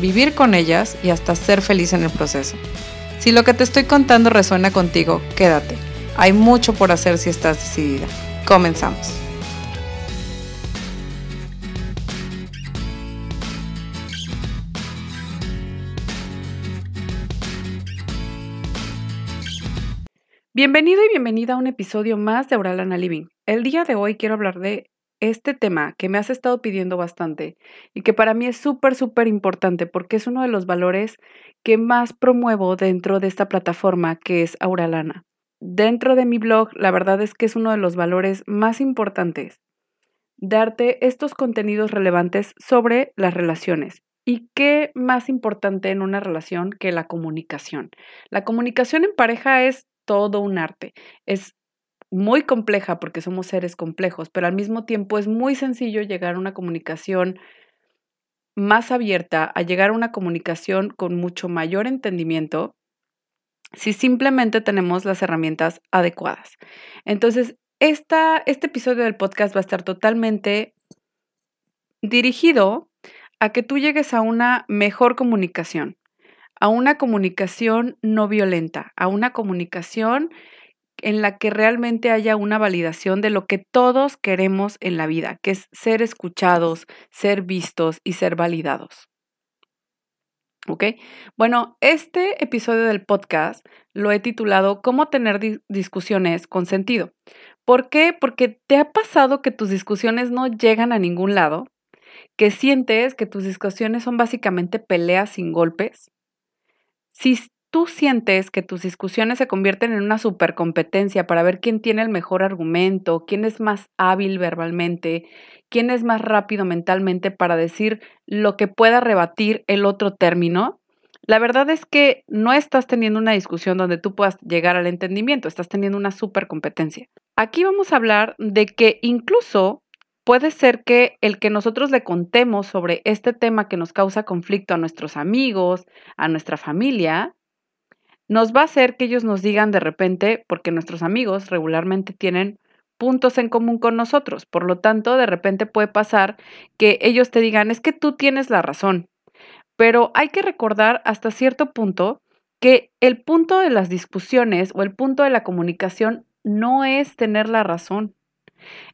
vivir con ellas y hasta ser feliz en el proceso. Si lo que te estoy contando resuena contigo, quédate. Hay mucho por hacer si estás decidida. Comenzamos. Bienvenido y bienvenida a un episodio más de Auralana Living. El día de hoy quiero hablar de este tema que me has estado pidiendo bastante y que para mí es súper, súper importante porque es uno de los valores que más promuevo dentro de esta plataforma que es Auralana. Dentro de mi blog, la verdad es que es uno de los valores más importantes, darte estos contenidos relevantes sobre las relaciones. ¿Y qué más importante en una relación que la comunicación? La comunicación en pareja es todo un arte, es muy compleja porque somos seres complejos, pero al mismo tiempo es muy sencillo llegar a una comunicación más abierta, a llegar a una comunicación con mucho mayor entendimiento si simplemente tenemos las herramientas adecuadas. Entonces, esta, este episodio del podcast va a estar totalmente dirigido a que tú llegues a una mejor comunicación, a una comunicación no violenta, a una comunicación en la que realmente haya una validación de lo que todos queremos en la vida, que es ser escuchados, ser vistos y ser validados. ¿Ok? Bueno, este episodio del podcast lo he titulado ¿Cómo tener discusiones con sentido? ¿Por qué? Porque te ha pasado que tus discusiones no llegan a ningún lado, que sientes que tus discusiones son básicamente peleas sin golpes. Si tú sientes que tus discusiones se convierten en una supercompetencia para ver quién tiene el mejor argumento, quién es más hábil verbalmente, quién es más rápido mentalmente para decir lo que pueda rebatir el otro término, la verdad es que no estás teniendo una discusión donde tú puedas llegar al entendimiento, estás teniendo una supercompetencia. Aquí vamos a hablar de que incluso puede ser que el que nosotros le contemos sobre este tema que nos causa conflicto a nuestros amigos, a nuestra familia, nos va a hacer que ellos nos digan de repente, porque nuestros amigos regularmente tienen puntos en común con nosotros. Por lo tanto, de repente puede pasar que ellos te digan, es que tú tienes la razón. Pero hay que recordar hasta cierto punto que el punto de las discusiones o el punto de la comunicación no es tener la razón.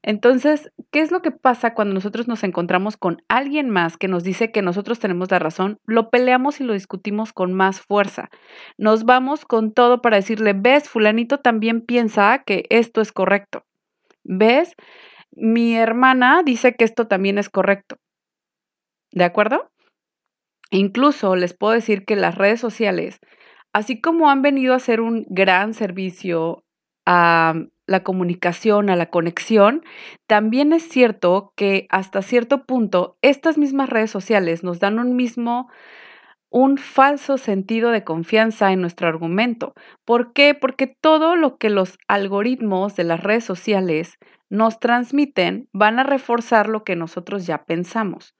Entonces, ¿qué es lo que pasa cuando nosotros nos encontramos con alguien más que nos dice que nosotros tenemos la razón? Lo peleamos y lo discutimos con más fuerza. Nos vamos con todo para decirle, ves, fulanito también piensa que esto es correcto. ¿Ves? Mi hermana dice que esto también es correcto. ¿De acuerdo? Incluso les puedo decir que las redes sociales, así como han venido a ser un gran servicio a la comunicación, a la conexión, también es cierto que hasta cierto punto estas mismas redes sociales nos dan un mismo un falso sentido de confianza en nuestro argumento. ¿Por qué? Porque todo lo que los algoritmos de las redes sociales nos transmiten van a reforzar lo que nosotros ya pensamos.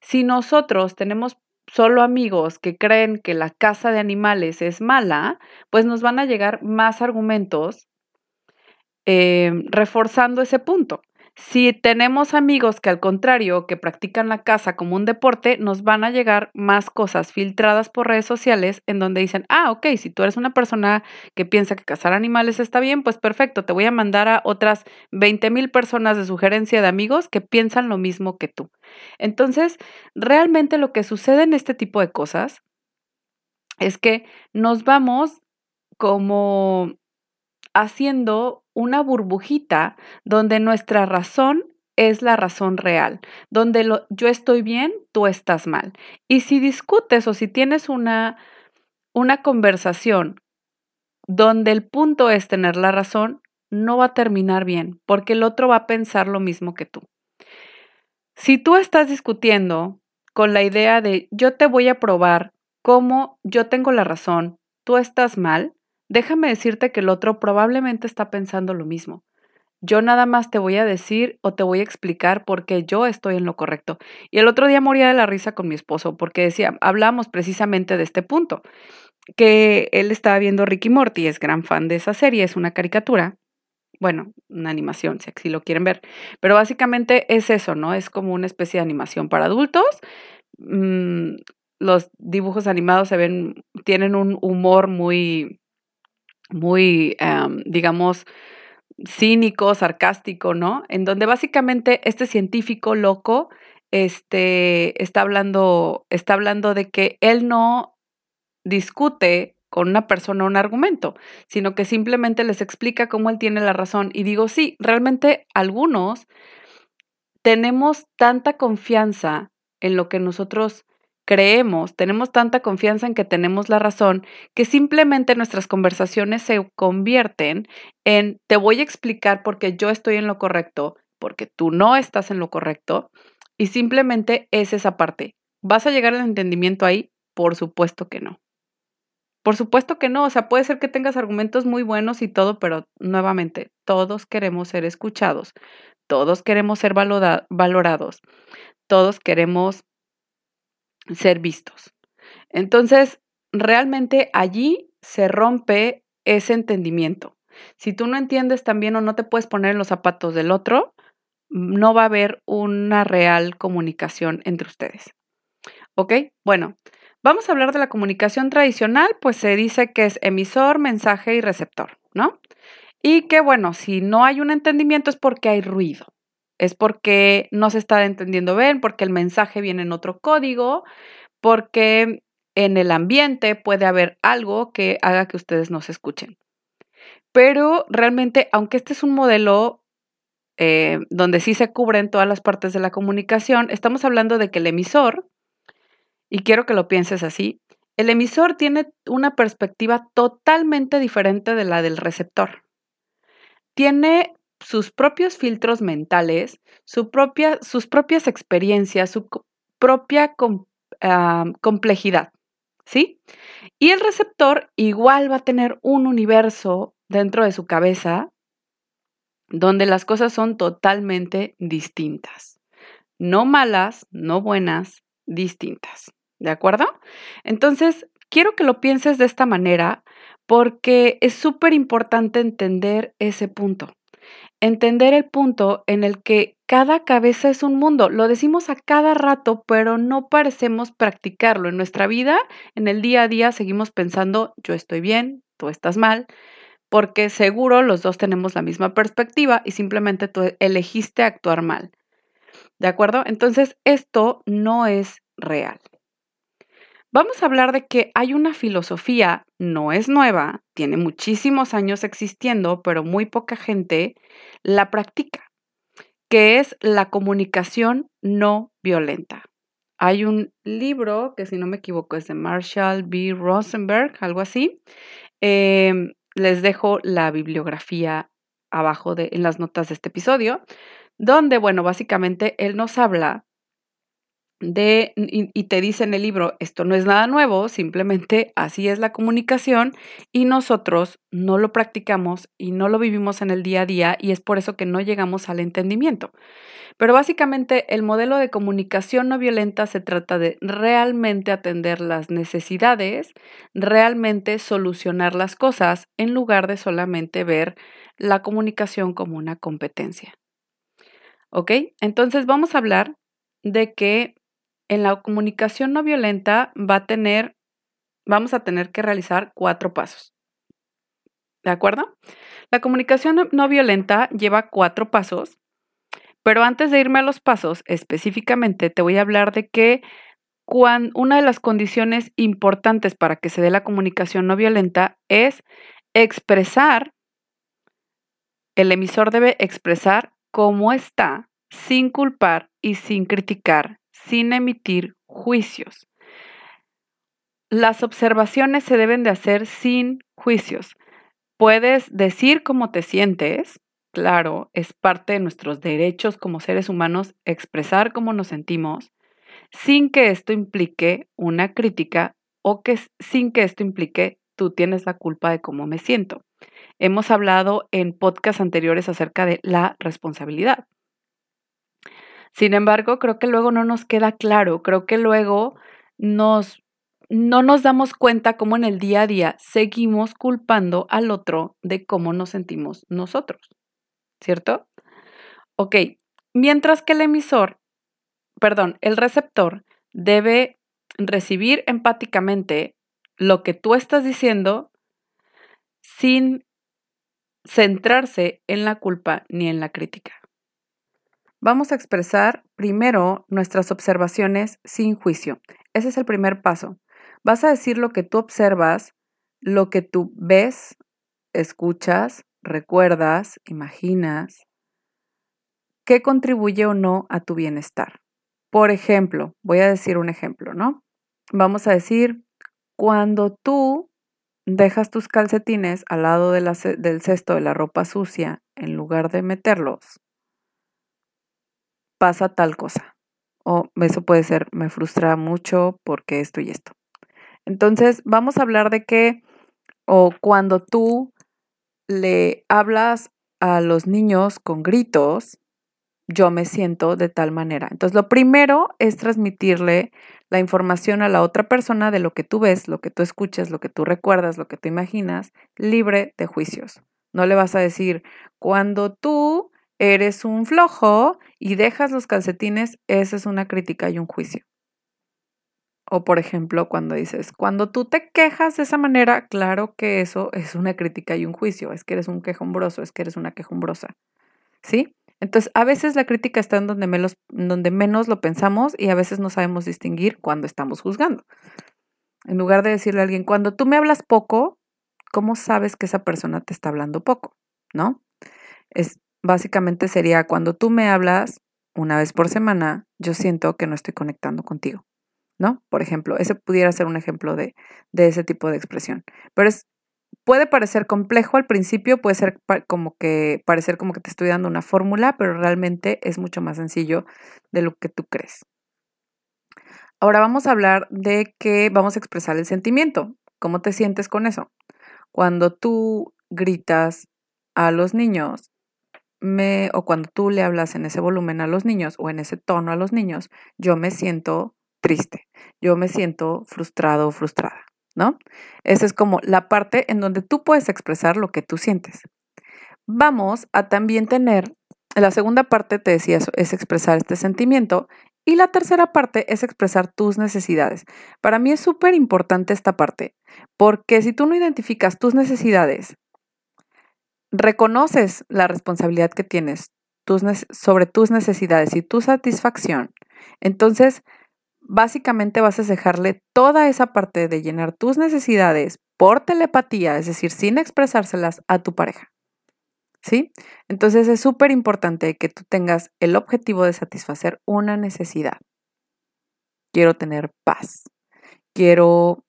Si nosotros tenemos solo amigos que creen que la caza de animales es mala, pues nos van a llegar más argumentos Em, reforzando ese punto. Si tenemos amigos que al contrario, que practican la caza como un deporte, nos van a llegar más cosas filtradas por redes sociales en donde dicen, ah, ok, si tú eres una persona que piensa que cazar animales está bien, pues perfecto, te voy a mandar a otras 20 mil personas de sugerencia de amigos que piensan lo mismo que tú. Entonces, realmente lo que sucede en este tipo de cosas es que nos vamos como haciendo una burbujita donde nuestra razón es la razón real, donde yo estoy bien, tú estás mal. Y si discutes o si tienes una, una conversación donde el punto es tener la razón, no va a terminar bien, porque el otro va a pensar lo mismo que tú. Si tú estás discutiendo con la idea de yo te voy a probar como yo tengo la razón, tú estás mal, déjame decirte que el otro probablemente está pensando lo mismo. Yo nada más te voy a decir o te voy a explicar por qué yo estoy en lo correcto. Y el otro día moría de la risa con mi esposo porque decía, hablamos precisamente de este punto, que él estaba viendo Ricky Morty, es gran fan de esa serie, es una caricatura. Bueno, una animación, si lo quieren ver. Pero básicamente es eso, ¿no? Es como una especie de animación para adultos. Mm, los dibujos animados se ven, tienen un humor muy, muy, em, digamos, cínico, sarcástico, ¿no? En donde básicamente este científico loco este, está, hablando, está hablando de que él no discute con una persona un argumento, sino que simplemente les explica cómo él tiene la razón. Y digo, sí, realmente algunos tenemos tanta confianza en lo que nosotros creemos, tenemos tanta confianza en que tenemos la razón, que simplemente nuestras conversaciones se convierten en te voy a explicar porque yo estoy en lo correcto, porque tú no estás en lo correcto, y simplemente es esa parte. ¿Vas a llegar al entendimiento ahí? Por supuesto que no. Por supuesto que no, o sea, puede ser que tengas argumentos muy buenos y todo, pero nuevamente, todos queremos ser escuchados, todos queremos ser valorados, todos queremos ser vistos. Entonces, realmente allí se rompe ese entendimiento. Si tú no entiendes también o no te puedes poner en los zapatos del otro, no va a haber una real comunicación entre ustedes. ¿Ok? Bueno, vamos a hablar de la comunicación tradicional, pues se dice que es emisor, mensaje y receptor, ¿no? Y que bueno, si no hay un entendimiento es porque hay ruido es porque no se está entendiendo bien, porque el mensaje viene en otro código, porque en el ambiente puede haber algo que haga que ustedes no se escuchen. Pero realmente, aunque este es un modelo eh, donde sí se cubren todas las partes de la comunicación, estamos hablando de que el emisor, y quiero que lo pienses así, el emisor tiene una perspectiva totalmente diferente de la del receptor. Tiene sus propios filtros mentales, su propia, sus propias experiencias, su propia ah, complejidad, ¿sí? Y el receptor igual va a tener un universo dentro de su cabeza donde las cosas son totalmente distintas. No malas, no buenas, distintas. ¿De acuerdo? Entonces, quiero que lo pienses de esta manera porque es súper importante entender ese punto entender el punto en el que cada cabeza es un mundo. Lo decimos a cada rato, pero no parecemos practicarlo. En nuestra vida, en el día a día, seguimos pensando, yo estoy bien, tú estás mal, porque seguro los dos tenemos la misma perspectiva y simplemente tú elegiste actuar mal. ¿De acuerdo? Entonces, esto no es real. Vamos a hablar de que hay una filosofía, no es nueva, tiene muchísimos años existiendo, pero muy poca gente la practica, que es la comunicación no violenta. Hay un libro que si no me equivoco es de Marshall B. Rosenberg, algo así. Em, les dejo la bibliografía abajo de, en las notas de este episodio, donde, bueno, básicamente él nos habla de, y, te dice en el libro, esto no es nada nuevo, simplemente así es la comunicación y nosotros no lo practicamos y no lo vivimos en el día a día y es por eso que no llegamos al entendimiento. Pero básicamente el modelo de comunicación no violenta se trata de realmente atender las necesidades, realmente solucionar las cosas en lugar de solamente ver la comunicación como una competencia. ¿Ok? Entonces vamos a hablar de que en la comunicación no violenta va a tener, vamos a tener que realizar cuatro pasos. ¿De acuerdo? La comunicación no violenta lleva cuatro pasos, pero antes de irme a los pasos, específicamente te voy a hablar de que una de las condiciones importantes para que se dé la comunicación no violenta es expresar, el emisor debe expresar cómo está sin culpar y sin criticar sin emitir juicios. Las observaciones se deben de hacer sin juicios. Puedes decir cómo te sientes, claro, es parte de nuestros derechos como seres humanos expresar cómo nos sentimos, sin que esto implique una crítica o que sin que esto implique tú tienes la culpa de cómo me siento. Hemos hablado en podcasts anteriores acerca de la responsabilidad. Sin embargo, creo que luego no nos queda claro, creo que luego nos, no nos damos cuenta cómo en el día a día seguimos culpando al otro de cómo nos sentimos nosotros, ¿cierto? Ok, mientras que el emisor, perdón, el receptor debe recibir empáticamente lo que tú estás diciendo sin centrarse en la culpa ni en la crítica. Vamos a expresar primero nuestras observaciones sin juicio. Ese es el primer paso. Vas a decir lo que tú observas, lo que tú ves, escuchas, recuerdas, imaginas, qué contribuye o no a tu bienestar. Por ejemplo, voy a decir un ejemplo, ¿no? Vamos a decir, cuando tú dejas tus calcetines al lado del cesto de la ropa sucia en lugar de meterlos, pasa tal cosa. O eso puede ser, me frustra mucho porque esto y esto. Entonces, vamos a hablar de que, o cuando tú le hablas a los niños con gritos, yo me siento de tal manera. Entonces, lo primero es transmitirle la información a la otra persona de lo que tú ves, lo que tú escuchas, lo que tú recuerdas, lo que tú imaginas, libre de juicios. No le vas a decir, cuando tú eres un flojo y dejas los calcetines, esa es una crítica y un juicio. O por ejemplo, cuando dices, cuando tú te quejas de esa manera, claro que eso es una crítica y un juicio, es que eres un quejumbroso, es que eres una quejumbrosa. ¿Sí? Entonces, a veces la crítica está en donde menos, donde menos lo pensamos y a veces no sabemos distinguir cuando estamos juzgando. En lugar de decirle a alguien, cuando tú me hablas poco, ¿cómo sabes que esa persona te está hablando poco? ¿No? Es básicamente sería cuando tú me hablas una vez por semana, yo siento que no estoy conectando contigo, ¿no? Por ejemplo, ese pudiera ser un ejemplo de, de ese tipo de expresión. Pero es, puede parecer complejo al principio, puede ser como que parecer como que te estoy dando una fórmula, pero realmente es mucho más sencillo de lo que tú crees. Ahora vamos a hablar de que vamos a expresar el sentimiento. ¿Cómo te sientes con eso? Cuando tú gritas a los niños, me, o cuando tú le hablas en ese volumen a los niños o en ese tono a los niños, yo me siento triste, yo me siento frustrado o frustrada, ¿no? Esa es como la parte en donde tú puedes expresar lo que tú sientes. Vamos a también tener, la segunda parte, te decía eso, es expresar este sentimiento y la tercera parte es expresar tus necesidades. Para mí es súper importante esta parte, porque si tú no identificas tus necesidades reconoces la responsabilidad que tienes sobre tus necesidades y tu satisfacción, entonces básicamente vas a dejarle toda esa parte de llenar tus necesidades por telepatía, es decir, sin expresárselas a tu pareja. ¿Sí? Entonces es súper importante que tú tengas el objetivo de satisfacer una necesidad. Quiero tener paz. Quiero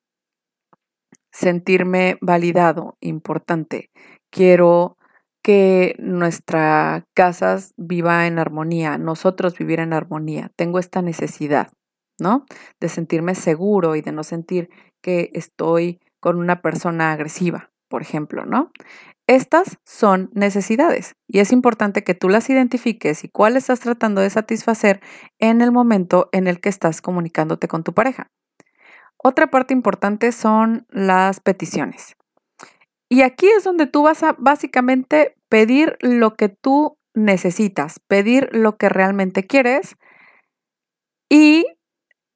sentirme validado, importante quiero que nuestra casa viva en armonía, nosotros vivir en armonía. Tengo esta necesidad, ¿no? De sentirme seguro y de no sentir que estoy con una persona agresiva, por ejemplo, ¿no? Estas son necesidades y es importante que tú las identifiques y cuál estás tratando de satisfacer en el momento en el que estás comunicándote con tu pareja. Otra parte importante son las peticiones. Y aquí es donde tú vas a básicamente pedir lo que tú necesitas, pedir lo que realmente quieres. Y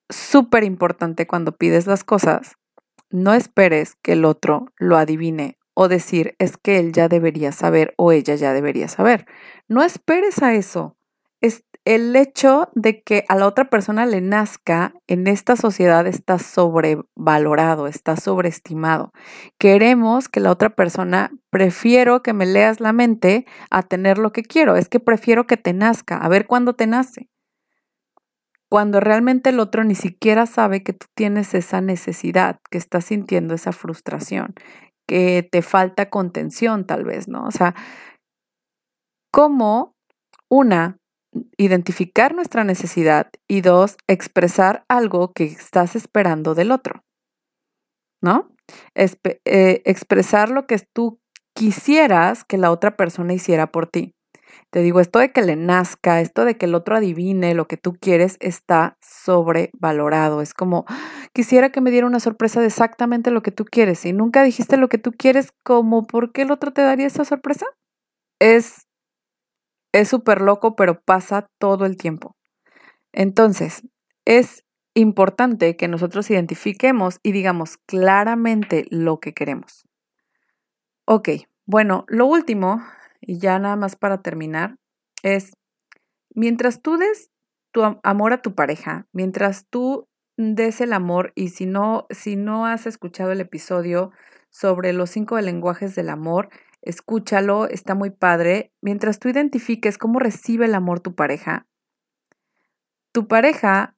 súper importante cuando pides las cosas, no esperes que el otro lo adivine o decir es que él ya debería saber o ella ya debería saber. No esperes a eso. Es, el hecho de que a la otra persona le nazca en esta sociedad está sobrevalorado, está sobreestimado. Queremos que la otra persona, prefiero que me leas la mente a tener lo que quiero, es que prefiero que te nazca, a ver cuándo te nace. Cuando realmente el otro ni siquiera sabe que tú tienes esa necesidad, que estás sintiendo esa frustración, que te falta contención tal vez, ¿no? O sea, ¿cómo una identificar nuestra necesidad y dos, expresar algo que estás esperando del otro. ¿no? Eh, expresar lo que tú quisieras que la otra persona hiciera por ti. Te digo, esto de que le nazca, esto de que el otro adivine lo que tú quieres está sobrevalorado. Es como, quisiera que me diera una sorpresa de exactamente lo que tú quieres y nunca dijiste lo que tú quieres, como, ¿por qué el otro te daría esa sorpresa? Es es súper loco, pero pasa todo el tiempo. Entonces, es importante que nosotros identifiquemos y digamos claramente lo que queremos. Ok, bueno, lo último y ya nada más para terminar, es mientras tú des tu amor a tu pareja, mientras tú des el amor y si no, si no has escuchado el episodio sobre los cinco lenguajes del amor, escúchalo, está muy padre. Mientras tú identifiques cómo recibe el amor tu pareja, tu pareja,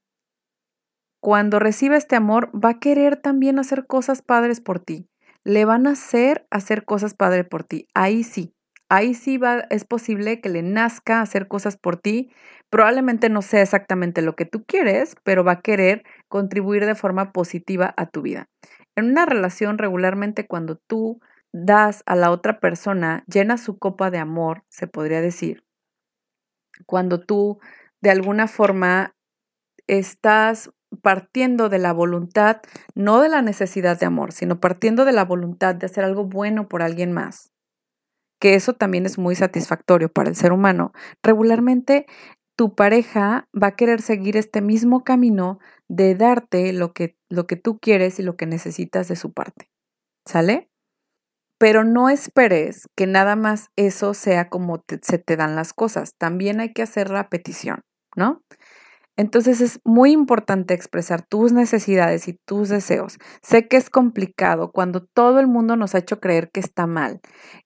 cuando recibe este amor, va a querer también hacer cosas padres por ti. Le van a hacer hacer cosas padres por ti. Ahí sí ahí sí va, es posible que le nazca hacer cosas por ti. Probablemente no sea exactamente lo que tú quieres, pero va a querer contribuir de forma positiva a tu vida. En una relación regularmente cuando tú das a la otra persona, llena su copa de amor, se podría decir. Cuando tú de alguna forma estás partiendo de la voluntad, no de la necesidad de amor, sino partiendo de la voluntad de hacer algo bueno por alguien más que eso también es muy satisfactorio para el ser humano, regularmente tu pareja va a querer seguir este mismo camino de darte lo que, lo que tú quieres y lo que necesitas de su parte. ¿Sale? Pero no esperes que nada más eso sea como se te dan las cosas. También hay que hacer la petición, ¿no? Entonces es muy importante expresar tus necesidades y tus deseos. Sé que es complicado cuando todo el mundo nos ha hecho creer que está mal,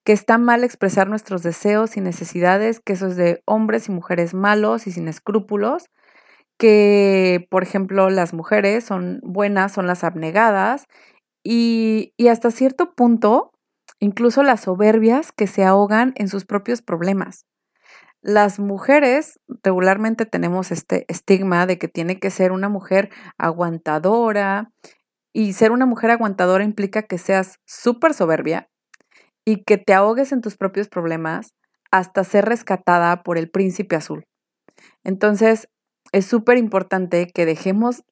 que está mal expresar nuestros deseos y necesidades, que eso es de hombres y mujeres malos y sin escrúpulos, que por ejemplo las mujeres son buenas, son las abnegadas y, y hasta cierto punto incluso las soberbias que se ahogan en sus propios problemas. Las mujeres regularmente tenemos este estigma de que tiene que ser una mujer aguantadora y ser una mujer aguantadora implica que seas súper soberbia y que te ahogues en tus propios problemas hasta ser rescatada por el príncipe azul. Entonces, es súper importante que dejemos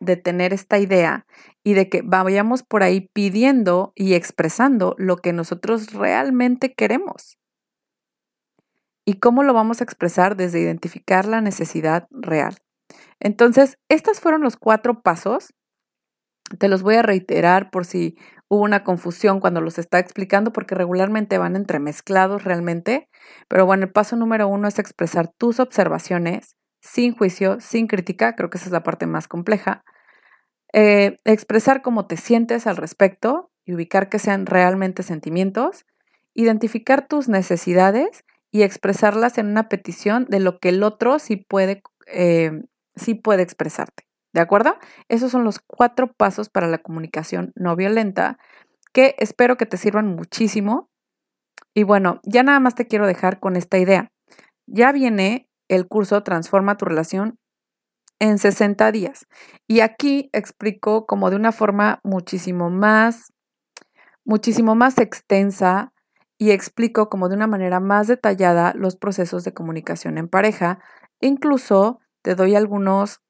de tener esta idea y de que vayamos por ahí pidiendo y expresando lo que nosotros realmente queremos. ¿Y cómo lo vamos a expresar desde identificar la necesidad real? Entonces, estos fueron los cuatro pasos. Te los voy a reiterar por si hubo una confusión cuando los está explicando, porque regularmente van entremezclados realmente. Pero bueno, el paso número uno es expresar tus observaciones sin juicio, sin crítica. Creo que esa es la parte más compleja. Eh, expresar cómo te sientes al respecto y ubicar que sean realmente sentimientos. Identificar tus necesidades y expresarlas en una petición de lo que el otro sí puede, eh, sí puede expresarte. ¿De acuerdo? Esos son los cuatro pasos para la comunicación no violenta que espero que te sirvan muchísimo. Y bueno, ya nada más te quiero dejar con esta idea. Ya viene el curso Transforma tu relación en 60 días. Y aquí explico como de una forma muchísimo más, muchísimo más extensa y explico como de una manera más detallada los procesos de comunicación en pareja. Incluso te doy algunos,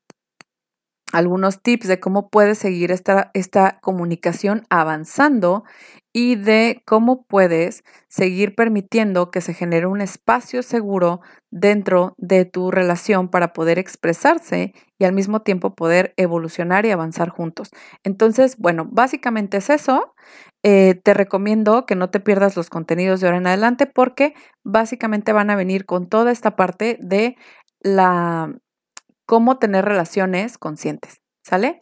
algunos tips de cómo puedes seguir esta, esta comunicación avanzando y de cómo puedes seguir permitiendo que se genere un espacio seguro dentro de tu relación para poder expresarse y al mismo tiempo poder evolucionar y avanzar juntos. Entonces, bueno, básicamente es eso. Eh, te recomiendo que no te pierdas los contenidos de ahora en adelante porque básicamente van a venir con toda esta parte de la cómo tener relaciones conscientes. ¿Sale?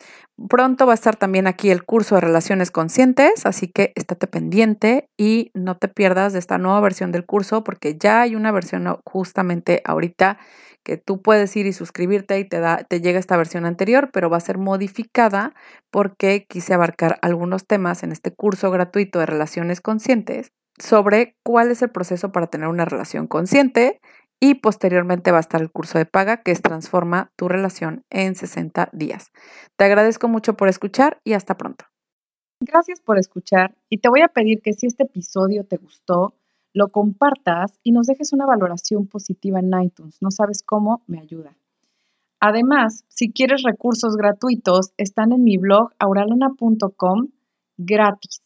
Pronto va a estar también aquí el curso de relaciones conscientes, así que estate pendiente y no te pierdas de esta nueva versión del curso porque ya hay una versión justamente ahorita que tú puedes ir y suscribirte y te, da, te llega esta versión anterior, pero va a ser modificada porque quise abarcar algunos temas en este curso gratuito de relaciones conscientes sobre cuál es el proceso para tener una relación consciente y posteriormente va a estar el curso de paga que es Transforma tu relación en 60 días. Te agradezco mucho por escuchar y hasta pronto. Gracias por escuchar y te voy a pedir que si este episodio te gustó, lo compartas y nos dejes una valoración positiva en iTunes. No sabes cómo, me ayuda. Además, si quieres recursos gratuitos, están en mi blog auralana.com gratis.